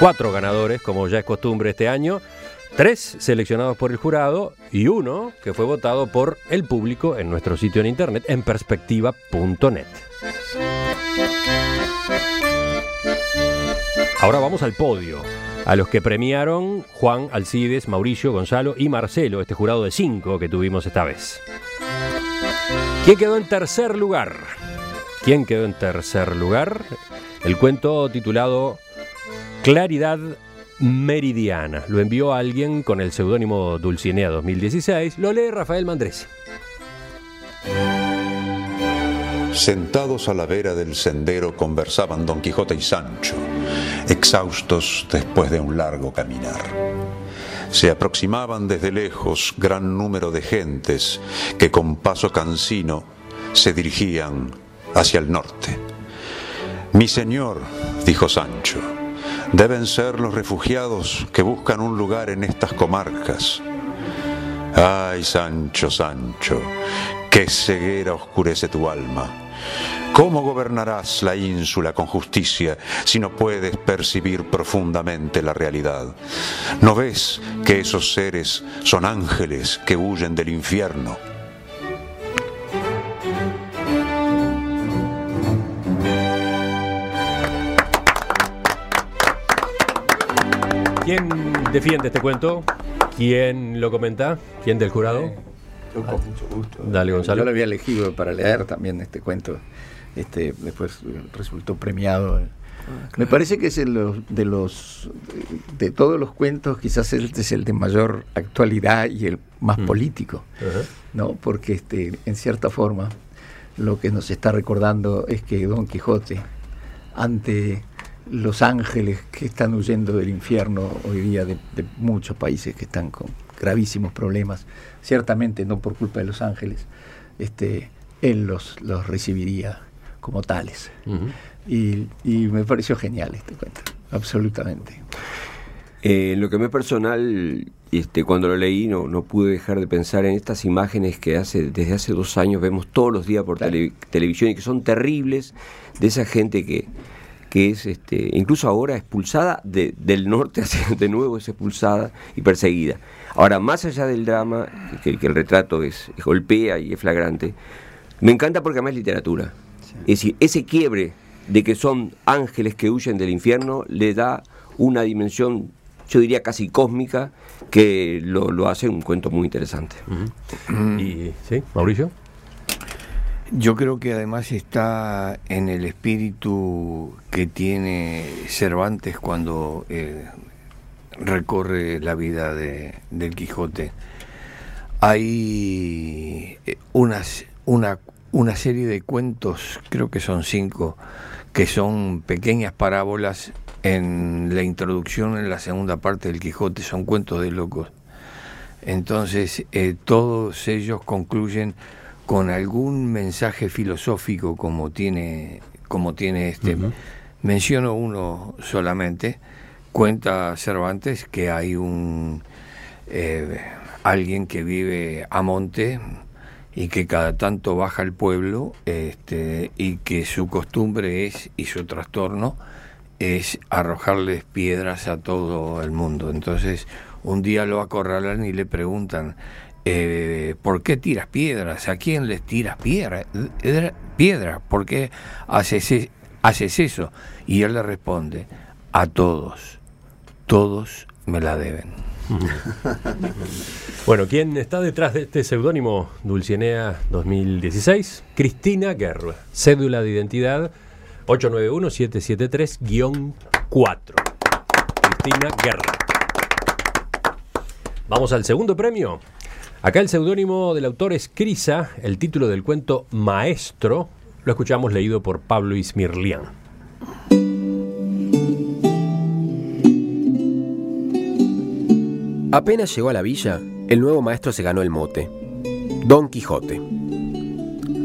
Cuatro ganadores, como ya es costumbre este año, tres seleccionados por el jurado y uno que fue votado por el público en nuestro sitio en internet en perspectiva.net. Ahora vamos al podio. A los que premiaron Juan, Alcides, Mauricio, Gonzalo y Marcelo, este jurado de cinco que tuvimos esta vez. ¿Quién quedó en tercer lugar? ¿Quién quedó en tercer lugar? El cuento titulado Claridad Meridiana. Lo envió alguien con el seudónimo Dulcinea 2016. Lo lee Rafael Mandresi. Sentados a la vera del sendero conversaban Don Quijote y Sancho, exhaustos después de un largo caminar. Se aproximaban desde lejos gran número de gentes que con paso cansino se dirigían hacia el norte. Mi señor, dijo Sancho, deben ser los refugiados que buscan un lugar en estas comarcas. Ay, Sancho, Sancho, qué ceguera oscurece tu alma. ¿Cómo gobernarás la ínsula con justicia si no puedes percibir profundamente la realidad? ¿No ves que esos seres son ángeles que huyen del infierno? ¿Quién defiende este cuento? ¿Quién lo comenta? ¿Quién del jurado? Yo con mucho gusto. Dale, Gonzalo. Yo lo había elegido para leer también este cuento. Este, después resultó premiado. Me parece que es el de los de todos los cuentos, quizás este es el de mayor actualidad y el más Mm. político. ¿no? Porque este, en cierta forma lo que nos está recordando es que Don Quijote, ante los ángeles que están huyendo del infierno hoy día de, de muchos países que están con gravísimos problemas, ciertamente no por culpa de los ángeles, este, él los, los recibiría como tales. Y, y me pareció genial este cuento, absolutamente. Eh, lo que me es personal, este, cuando lo leí, no, no pude dejar de pensar en estas imágenes que hace desde hace dos años vemos todos los días por Claro. tele- televisión y que son terribles de esa gente que, que es, este, incluso ahora expulsada de- del norte, hacia, de nuevo es expulsada y perseguida. Ahora, más allá del drama, que, que el retrato es, es golpea y es flagrante, me encanta porque además es literatura. Es decir, ese quiebre de que son ángeles que huyen del infierno le da una dimensión, yo diría casi cósmica, que lo, lo hace un cuento muy interesante. Y, ¿sí? Mauricio. Yo creo que además está en el espíritu que tiene Cervantes cuando eh, recorre la vida de, del Quijote. Hay eh, unas, una, una serie de cuentos, creo que son cinco, que son pequeñas parábolas en la introducción, en la segunda parte del Quijote, son cuentos de locos. Entonces, eh, todos ellos concluyen con algún mensaje filosófico como tiene, como tiene este. Menciono uno solamente. Cuenta Cervantes que hay un eh, alguien que vive a monte y que cada tanto baja al pueblo este, y que su costumbre es y su trastorno es arrojarles piedras a todo el mundo. Entonces, un día lo acorralan y le preguntan, eh, ¿por qué tiras piedras? ¿A quién les tiras piedra? Piedra, ¿por qué haces, e- haces eso? Y él le responde, a todos, todos me la deben. Bueno, ¿quién está detrás de este seudónimo Dulcinea 2016? Cristina Guerra. Cédula de identidad 891-773-4. Cristina Guerra. Vamos al segundo premio. Acá el seudónimo del autor es Crisa, el título del cuento Maestro. Lo escuchamos leído por Pablo Ismirlián. Apenas llegó a la villa, el nuevo maestro se ganó el mote. Don Quijote.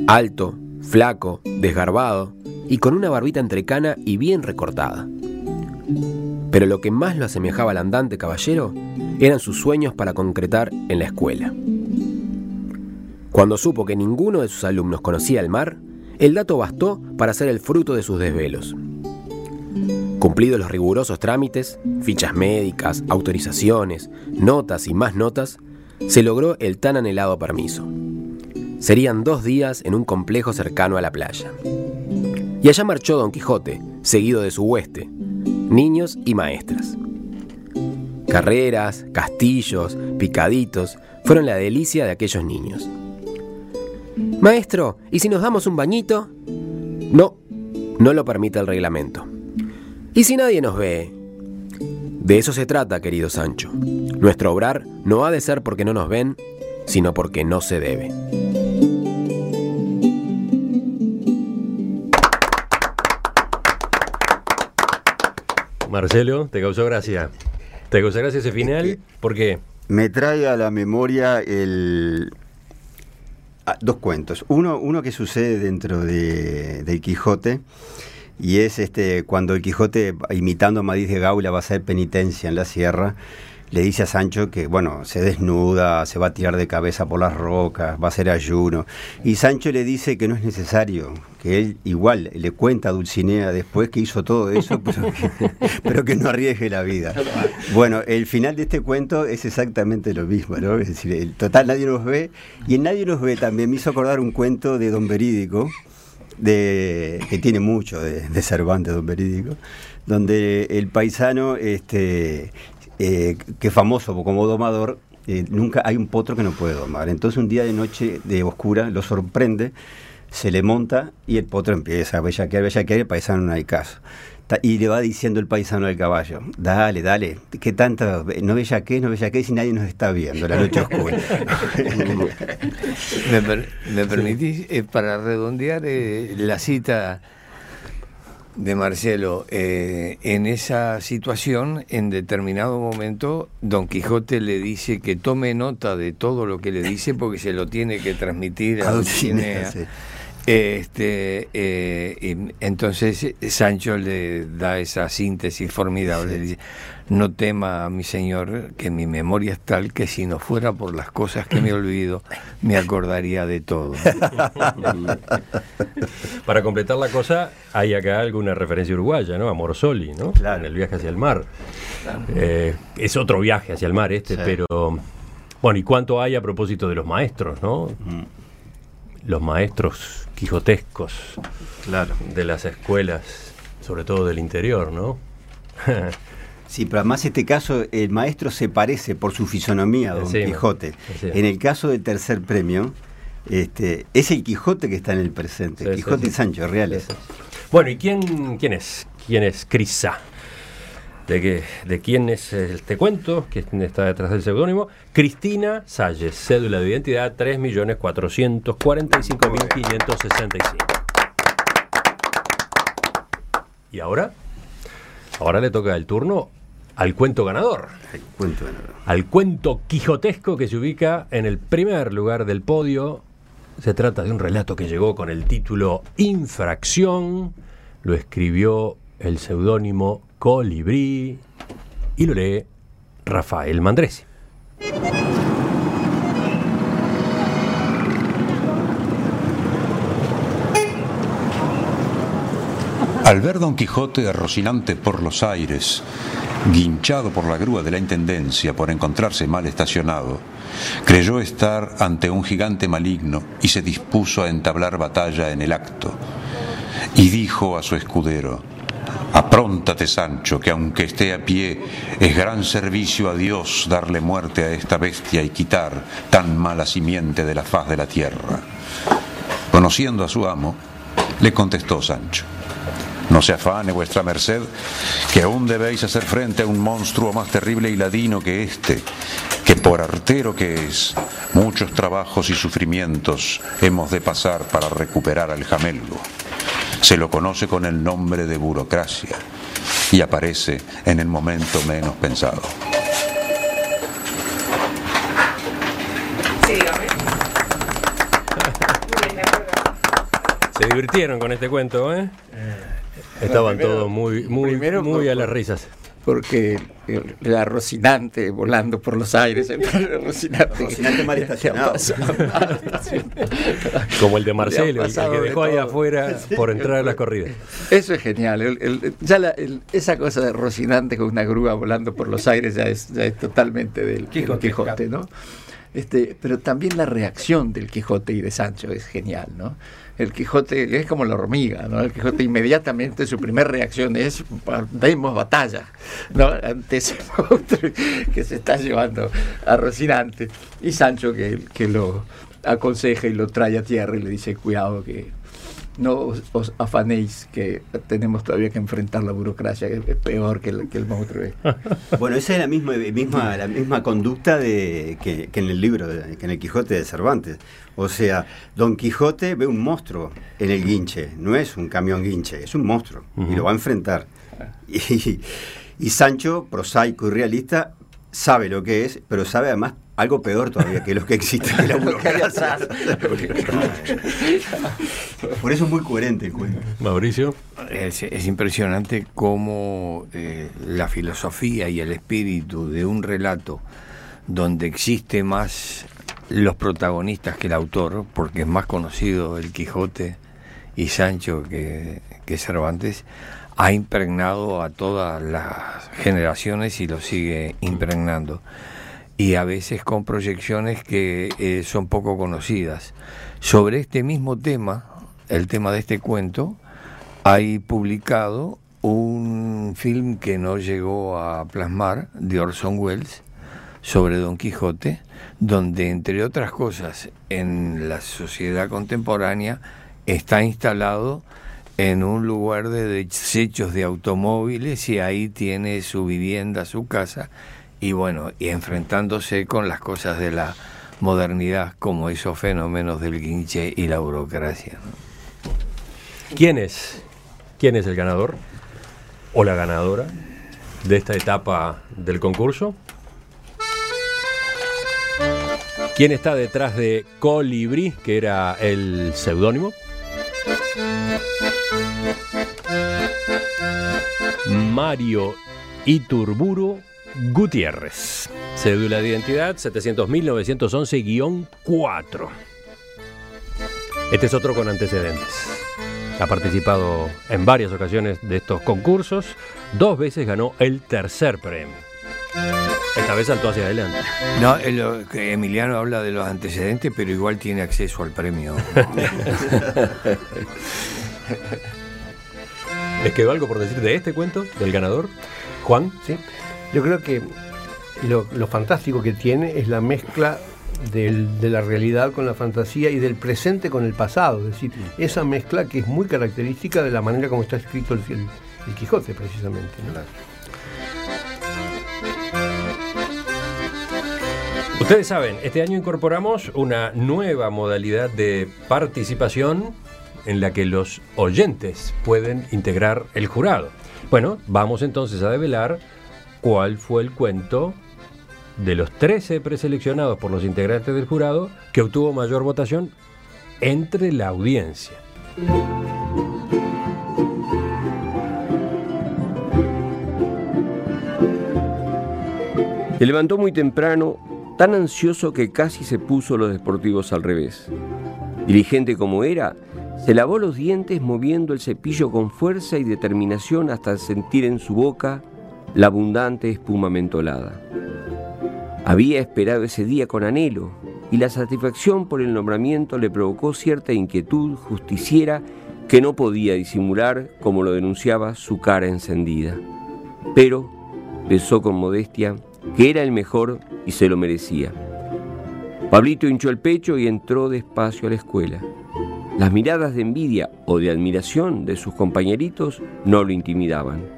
Alto, flaco, desgarbado y con una barbita entrecana y bien recortada. Pero lo que más lo asemejaba al andante caballero eran sus sueños para concretar en la escuela. Cuando supo que ninguno de sus alumnos conocía el mar, el dato bastó para ser el fruto de sus desvelos. Cumplidos los rigurosos trámites, fichas médicas, autorizaciones, notas y más notas, se logró el tan anhelado permiso. Serían dos días en un complejo cercano a la playa. Y allá marchó Don Quijote, seguido de su hueste, niños y maestras. Carreras, castillos, picaditos fueron la delicia de aquellos niños. Maestro, ¿y si nos damos un bañito? No, no lo permite el reglamento. ¿Y si nadie nos ve? De eso se trata, querido Sancho. Nuestro obrar no ha de ser porque no nos ven, sino porque no se debe. Marcelo, ¿te causó gracia? ¿Te gracia ese final? ¿Por qué? Me trae a la memoria el, ah, dos cuentos. Uno, uno que sucede dentro de, del Quijote y es este cuando el Quijote, imitando a Madrid de Gaula, va a hacer penitencia en la sierra le dice a Sancho que, bueno, se desnuda, se va a tirar de cabeza por las rocas, va a hacer ayuno. Y Sancho le dice que no es necesario, que él igual le cuenta a Dulcinea después que hizo todo eso, pero que, no arriesgue la vida. Bueno, el final de este cuento es exactamente lo mismo, ¿no? Es decir, el total nadie nos ve, y en Nadie nos ve también me hizo acordar un cuento de Don Verídico, de, que tiene mucho de, de Cervantes, Don Verídico, donde el paisano este, eh, que famoso como domador, eh, nunca hay un potro que no puede domar. Entonces un día de noche de oscura lo sorprende, se le monta y el potro empieza a bellaquear, bellaquear y el paisano no hay caso. Y le va diciendo el paisano al caballo, dale, dale, ¿qué tanto? No bellaquees, no bellaquees si nadie nos está viendo, la noche oscura. ¿Me, permitís, eh, para redondear la cita de Marcelo, eh, en esa situación, en determinado momento, Don Quijote le dice que tome nota de todo lo que le dice porque se lo tiene que transmitir a Dulcinea. Este, eh, entonces Sancho le da esa síntesis formidable. dice, no tema, mi señor, que mi memoria es tal que si no fuera por las cosas que me olvido, me acordaría de todo. Para completar la cosa, hay acá alguna referencia uruguaya, ¿no? A Morsoli, ¿no? En el viaje hacia el mar. Eh, es otro viaje hacia el mar este, pero... Bueno, ¿y cuánto hay a propósito de los maestros, no? Mm. Los maestros quijotescos claro. de las escuelas, sobre todo del interior, ¿no? Sí, pero además este caso el maestro se parece por su fisonomía a Don Quijote. En el caso del tercer premio, este, es el Quijote que está en el presente, Quijote y Sancho, reales. Bueno, ¿y quién, quién es? ¿Quién es Crisa? ¿De, qué, ¿De quién es este cuento? que está detrás del seudónimo? Cristina Salles, cédula de identidad 3.445.565. ¿Y ahora? Ahora le toca el turno al cuento ganador. Al cuento quijotesco que se ubica en el primer lugar del podio. Se trata de un relato que llegó con el título Infracción. Lo escribió el seudónimo Colibrí y lo lee Rafael Mandresi. Al ver Don Quijote rocinante por los aires, guinchado por la grúa de la Intendencia por encontrarse mal estacionado, creyó estar ante un gigante maligno y se dispuso a entablar batalla en el acto. Y dijo a su escudero, Apróntate, Sancho, que aunque esté a pie, es gran servicio a Dios darle muerte a esta bestia y quitar tan mala simiente de la faz de la tierra. Conociendo a su amo, le contestó Sancho, no se afane vuestra merced, que aún debéis hacer frente a un monstruo más terrible y ladino que este, que por artero que es, muchos trabajos y sufrimientos hemos de pasar para recuperar al jamelgo. Se lo conoce con el nombre de burocracia y aparece en el momento menos pensado. Se divirtieron con este cuento, ¿eh? Estaban primero- todos muy, muy, primero muy por- a las risas. porque el, la Rocinante volando por los aires, el Rocinante, Rocinante mal estacionado. Como el de Marcelo, el, que de dejó ahí todo. afuera por entrar a las corridas. Eso es genial. el- el- ya la- el- esa cosa de Rocinante con una grúa volando por los aires ya es, ya es totalmente del Quijote, Quijote, ¿no? Este, pero también la reacción del Quijote y de Sancho es genial, ¿no? El Quijote es como la hormiga, ¿no? El Quijote inmediatamente su primera reacción es demos batalla, ¿no? Ante ese monstruo que se está llevando a Rocinante. Y Sancho que, que lo aconseja y lo trae a tierra y le dice, cuidado que no os, os afanéis que tenemos todavía que enfrentar la burocracia, que es peor que el, que el monstruo. este". Bueno, esa es la misma, misma, la misma conducta de, que, que en el libro, de- que en el Quijote de Cervantes. O sea, Don Quijote ve un monstruo en el guinche, no es un camión guinche, es un monstruo y lo va a enfrentar. Y, y Sancho, prosaico y realista, sabe lo que es, pero sabe además algo peor todavía que lo que existe, que la burocracia. Por eso es muy coherente el cuento. Mauricio. Es, es impresionante cómo eh, la filosofía y el espíritu de un relato donde existe más los protagonistas que el autor, porque es más conocido el Quijote y Sancho que, que Cervantes, ha impregnado a todas las generaciones y lo sigue impregnando. Y a veces con proyecciones que eh, son poco conocidas. Sobre este mismo tema, el tema de este cuento, hay publicado un film que no llegó a plasmar de Orson Welles sobre Don Quijote, donde entre otras cosas en la sociedad contemporánea está instalado en un lugar de desechos de automóviles y ahí tiene su vivienda, su casa y bueno, y enfrentándose con las cosas de la modernidad como esos fenómenos del guinche y la burocracia. ¿Quién es? ¿Quién es el ganador o la ganadora de esta etapa del concurso? ¿Quién está detrás de Colibrí, que era el seudónimo? Mario Iturburu Gutiérrez. Cédula de identidad 700.911-4. Este es otro con antecedentes. Ha participado en varias ocasiones de estos concursos. Dos veces ganó el tercer premio. Esta vez saltó hacia adelante. No, Emiliano habla de los antecedentes, pero igual tiene acceso al premio. ¿Les quedó algo por decir de este cuento, del ganador? Juan. ¿sí? Yo creo que lo, lo fantástico que tiene es la mezcla del- de la realidad con la fantasía y del presente con el pasado. Es decir, esa mezcla que es muy característica de la manera como está escrito el, el- el Quijote, precisamente. ¿no? Ustedes saben, este año incorporamos una nueva modalidad de participación en la que los oyentes pueden integrar el jurado. Bueno, vamos entonces a develar cuál fue el cuento de los 13 preseleccionados por los integrantes del jurado que obtuvo mayor votación entre la audiencia. Se levantó muy temprano, tan ansioso que casi se puso los deportivos al revés. Diligente como era, se lavó los dientes moviendo el cepillo con fuerza y determinación hasta sentir en su boca la abundante espuma mentolada. Había esperado ese día con anhelo y la satisfacción por el nombramiento le provocó cierta inquietud justiciera que no podía disimular como lo denunciaba su cara encendida. Pero pensó con modestia que era el mejor y se lo merecía. Pablito hinchó el pecho y entró despacio a la escuela. Las miradas de envidia o de admiración de sus compañeritos no lo intimidaban.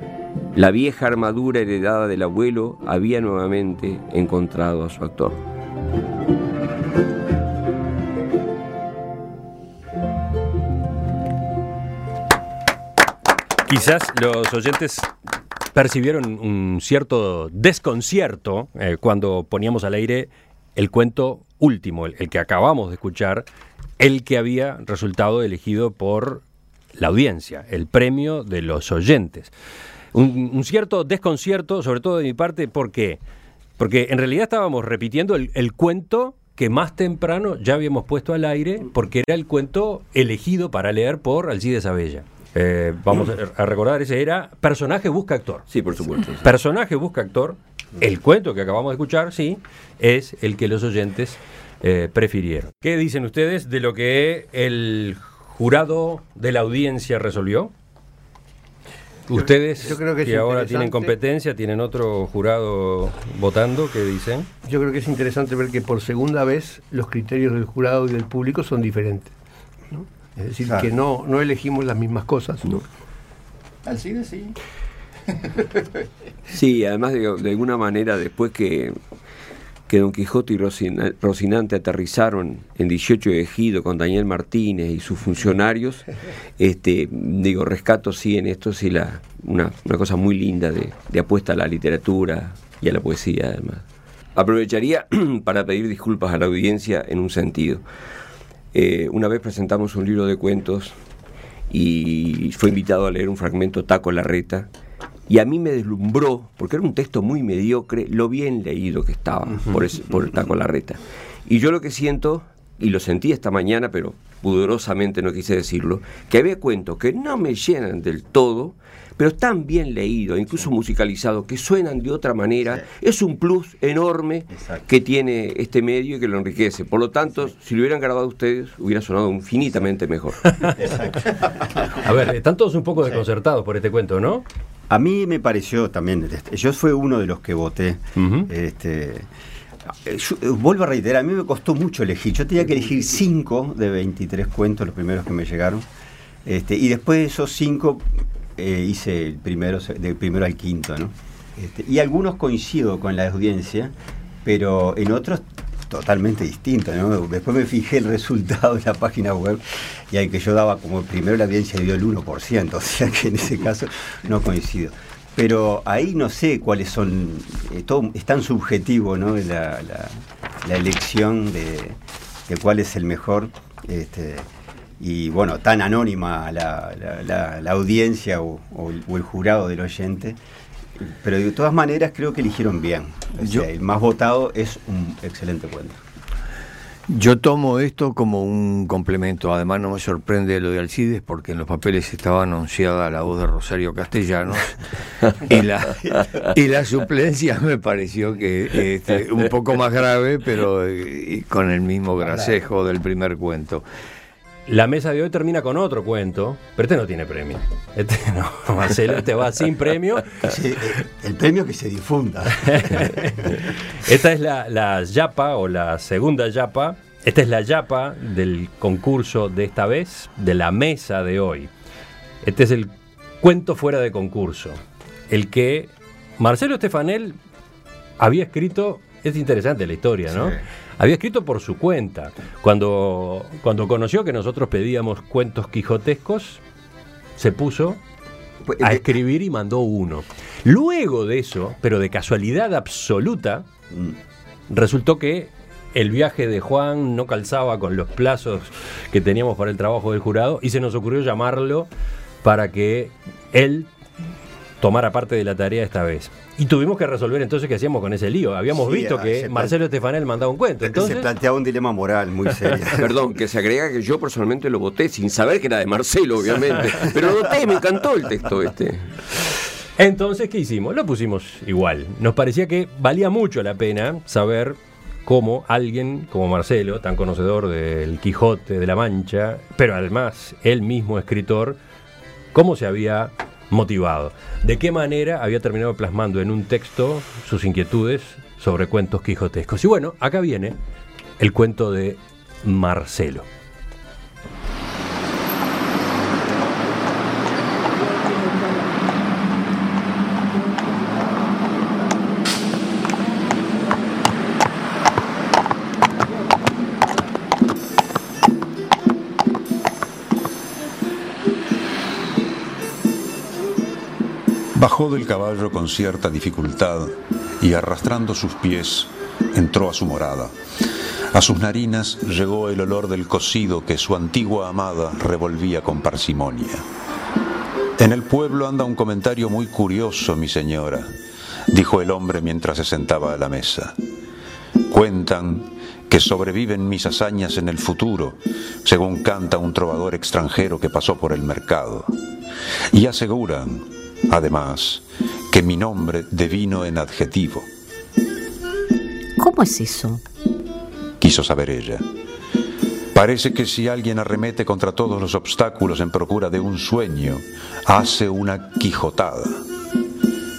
La vieja armadura heredada del abuelo había nuevamente encontrado a su actor. Quizás los oyentes percibieron un cierto desconcierto eh, cuando poníamos al aire el cuento último, el, el que acabamos de escuchar, el que había resultado elegido por la audiencia, el premio de los oyentes. Un, un cierto desconcierto, sobre todo de mi parte, ¿por qué? Porque en realidad estábamos repitiendo el, el cuento que más temprano ya habíamos puesto al aire, porque era el cuento elegido para leer por Alcides Abella. Eh, vamos a, a recordar, ese era Personaje busca actor. Sí, por supuesto. Personaje busca actor. El cuento que acabamos de escuchar, sí, es el que los oyentes eh, prefirieron. ¿Qué dicen ustedes de lo que el jurado de la audiencia resolvió? Ustedes yo creo que ahora tienen competencia, tienen otro jurado votando, ¿qué dicen? Yo creo que es interesante ver que por segunda vez los criterios del jurado y del público son diferentes. ¿no? Es decir, Claro. que no, no elegimos las mismas cosas. ¿no? Alcides sí. Sí, además de, de alguna manera, después que, que Don Quijote y Rocinante aterrizaron en 18 de Ejido con Daniel Martínez y sus funcionarios, este, digo, rescato sí en esto, sí, una, una cosa muy linda de, de apuesta a la literatura y a la poesía, además. Aprovecharía para pedir disculpas a la audiencia en un sentido. Eh, una vez presentamos un libro de cuentos y fue invitado a leer un fragmento Taco Larreta y a mí me deslumbró, porque era un texto muy mediocre, lo bien leído que estaba por, ese- por el Taco Larreta. Y yo lo que siento, y lo sentí esta mañana, pero pudorosamente no quise decirlo, que había cuentos que no me llenan del todo, pero están bien leídos, incluso musicalizados, que suenan de otra manera. Es un plus enorme Exacto. que tiene este medio y que lo enriquece. Por lo tanto, si lo hubieran grabado ustedes, hubiera sonado infinitamente mejor. A ver, están todos un poco desconcertados por este cuento, ¿no? A mí me pareció también, este, yo fue uno de los que voté. Este, eh, yo, eh, vuelvo a reiterar, a mí me costó mucho elegir. Yo tenía que elegir 5 de 23 cuentos, los primeros que me llegaron. Este, y después de esos 5 hice el primero, del primero al quinto. ¿no? Este, y algunos coincido con la audiencia, pero en otros totalmente distintos. ¿no? Después me fijé el resultado de la página web y al que yo daba como primero la audiencia dio el 1%, o sea que en ese caso no coincido. Pero ahí no sé cuáles son, eh, es tan subjetivo la, elección de, cuál es el mejor. Este, y bueno, tan anónima la, la- audiencia o el, o el jurado del oyente. Pero de todas maneras creo que eligieron bien. O Yo- sea, el más votado es un excelente cuento. Yo tomo esto como un complemento. Además, no me sorprende lo de Alcides porque en los papeles estaba anunciada la voz de Rosario Castellanos y la, y la suplencia me pareció que este, un poco más grave, pero con el mismo gracejo del primer cuento. La mesa de hoy termina con otro cuento, pero este no tiene premio. Este no, Marcelo, este va sin premio. Sí, eh, el premio que se difunda. Esta es la, la yapa o la segunda yapa. Esta es la yapa del concurso de esta vez, de la mesa de hoy. Este es el cuento fuera de concurso. El que Marcelo Estefanel había escrito, es interesante la historia, ¿no? Sí. Había escrito por su cuenta. Cuando, cuando conoció que nosotros pedíamos cuentos quijotescos, se puso Pues, a escribir y mandó uno. Luego de eso, pero de casualidad absoluta, mm, resultó que el viaje de Juan no calzaba con los plazos que teníamos para el trabajo del jurado y se nos ocurrió llamarlo para que él tomara parte de la tarea esta vez. Y tuvimos que resolver entonces qué hacíamos con ese lío. Habíamos Sí, visto ah, que Marcelo Estefanel mandaba un cuento. Entonces, se planteaba un dilema moral muy serio. Perdón, que se agrega que yo personalmente lo voté sin saber que era de Marcelo, obviamente. Pero lo voté, me encantó el texto este. Entonces, ¿qué hicimos? Lo pusimos igual. Nos parecía que valía mucho la pena saber cómo alguien como Marcelo, tan conocedor del Quijote de la Mancha, pero además él mismo escritor, cómo se había motivado, de qué manera había terminado plasmando en un texto sus inquietudes sobre cuentos quijotescos. Y bueno, acá viene el cuento de Marcelo. Bajó del caballo con cierta dificultad y arrastrando sus pies entró a su morada. A sus narinas llegó el olor del cocido que su antigua amada revolvía con parsimonia. En el pueblo anda un comentario muy curioso, mi señora, dijo el hombre mientras se sentaba a la mesa. Cuentan que sobreviven mis hazañas en el futuro, según canta un trovador extranjero que pasó por el mercado. Y aseguran, además, que mi nombre devino en adjetivo. ¿Cómo es eso? Quiso saber ella. Parece que si alguien arremete contra todos los obstáculos en procura de un sueño, hace una quijotada.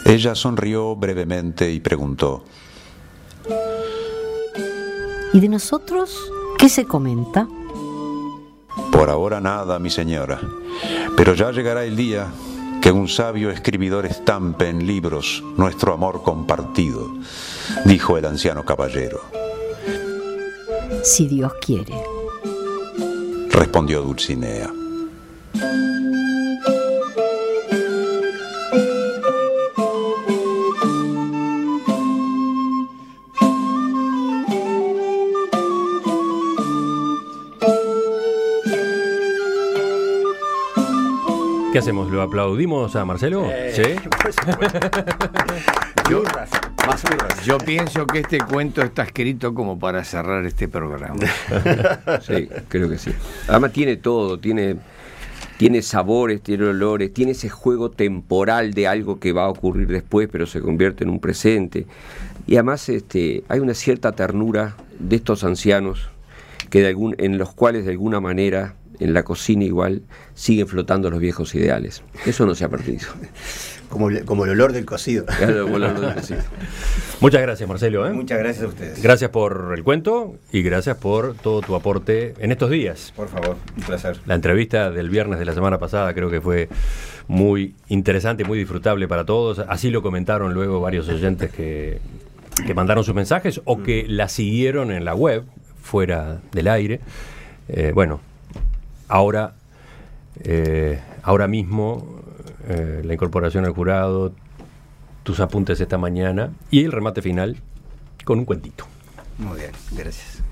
Ella sonrió brevemente y preguntó, ¿Y de nosotros qué se comenta? Por ahora nada, mi señora, pero ya llegará el día que un sabio escribidor estampe en libros nuestro amor compartido, dijo el anciano caballero. Si Dios quiere. Respondió Dulcinea. ¿Qué hacemos? ¿Lo aplaudimos a Marcelo? ¿Sí? Yo, yo pienso que este cuento está escrito como para cerrar este programa. Sí, creo que sí. Además tiene todo, tiene, tiene sabores, tiene olores, tiene ese juego temporal de algo que va a ocurrir después, pero se convierte en un presente. Y además este, hay una cierta ternura de estos ancianos que de algún, en los cuales de alguna manera en la cocina igual siguen flotando los viejos ideales. Eso no se ha perdido. Como, el- como el olor del cocido. Claro, como el olor del cocido. Muchas gracias, Marcelo. ¿eh? Muchas gracias a ustedes. Gracias por el cuento y gracias por todo tu aporte en estos días. Por favor, un placer. La entrevista del viernes de la semana pasada creo que fue muy interesante, muy disfrutable para todos. Así lo comentaron luego varios oyentes que, que mandaron sus mensajes o que la siguieron en la web, fuera del aire. Eh, bueno, ahora, eh, ahora mismo eh, la incorporación al jurado, tus apuntes esta mañana y el remate final con un cuentito. Muy bien, gracias.